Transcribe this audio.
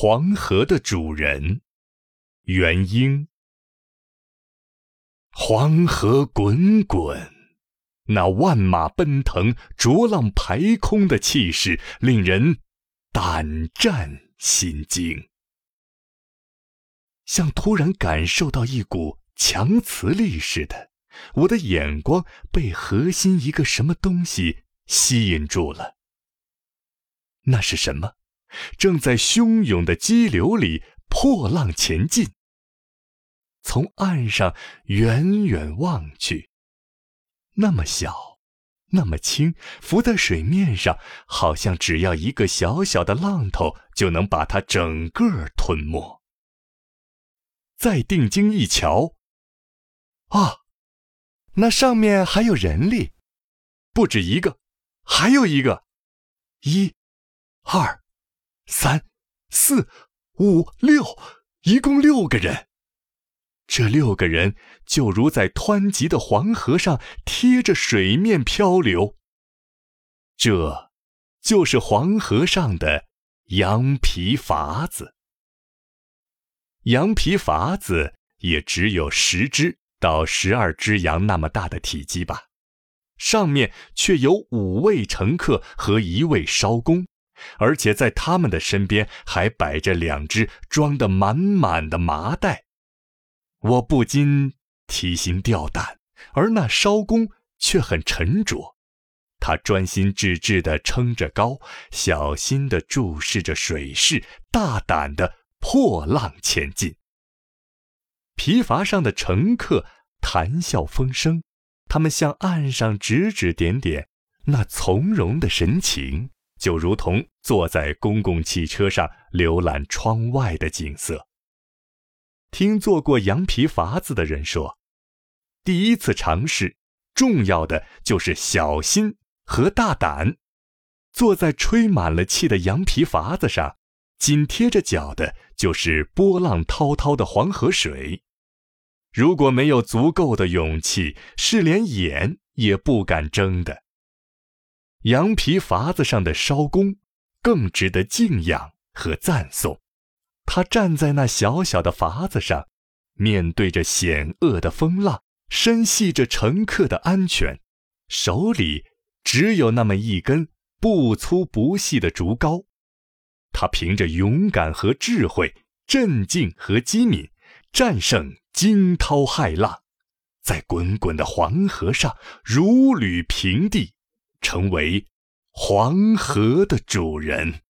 黄河的主人，元婴。黄河滚滚，那万马奔腾、浊浪排空的气势，令人胆战心惊，像突然感受到一股强磁力似的。我的眼光被核心一个什么东西吸引住了。那是什么？正在汹涌的激流里破浪前进。从岸上远远望去，那么小，那么轻，浮在水面上，好像只要一个小小的浪头就能把它整个吞没。再定睛一瞧，啊，那上面还有人力，不止一个，还有一个，一。二、三、四、五、六，一共六个人。这六个人就如在湍急的黄河上贴着水面漂流。这，就是黄河上的羊皮筏子。羊皮筏子也只有十只到十二只羊那么大的体积吧，上面却有五位乘客和一位艄公。而且在他们的身边还摆着两只装得满满的麻袋，我不禁提心吊胆。而那艄公却很沉着，他专心致志地撑着篙，小心地注视着水势，大胆地破浪前进。皮筏上的乘客谈笑风生，他们向岸上指指点点，那从容的神情。就如同坐在公共汽车上浏览窗外的景色。听做过羊皮筏子的人说，第一次尝试，重要的就是小心和大胆。坐在吹满了气的羊皮筏子上，紧贴着脚的就是波浪滔滔的黄河水。如果没有足够的勇气，是连眼也不敢睁的。羊皮筏子上的艄公更值得敬仰和赞颂。他站在那小小的筏子上，面对着险恶的风浪，深系着乘客的安全，手里只有那么一根不粗不细的竹篙。他凭着勇敢和智慧、镇静和机敏，战胜惊涛骇浪，在滚滚的黄河上如履平地。成为黄河的主人。